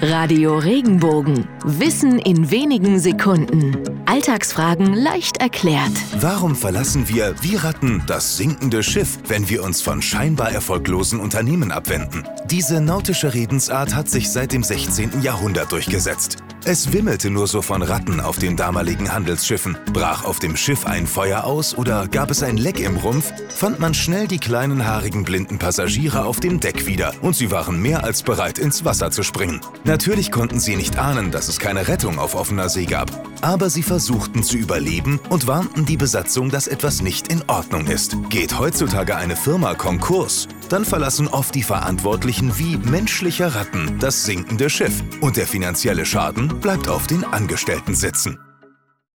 Radio Regenbogen. Wissen in wenigen Sekunden. Alltagsfragen leicht erklärt. Warum verlassen wir, wie Ratten, das sinkende Schiff, wenn wir uns von scheinbar erfolglosen Unternehmen abwenden? Diese nautische Redensart hat sich seit dem 16. Jahrhundert durchgesetzt. Es wimmelte nur so von Ratten auf den damaligen Handelsschiffen. Brach auf dem Schiff ein Feuer aus oder gab es ein Leck im Rumpf, fand man schnell die kleinen haarigen blinden Passagiere auf dem Deck wieder und sie waren mehr als bereit, ins Wasser zu springen. Natürlich konnten sie nicht ahnen, dass es keine Rettung auf offener See gab, aber sie versuchten zu überleben und warnten die Besatzung, dass etwas nicht in Ordnung ist. Geht heutzutage eine Firma Konkurs, dann verlassen oft die Verantwortlichen wie menschliche Ratten das sinkende Schiff und der finanzielle Schaden bleibt auf den Angestellten sitzen.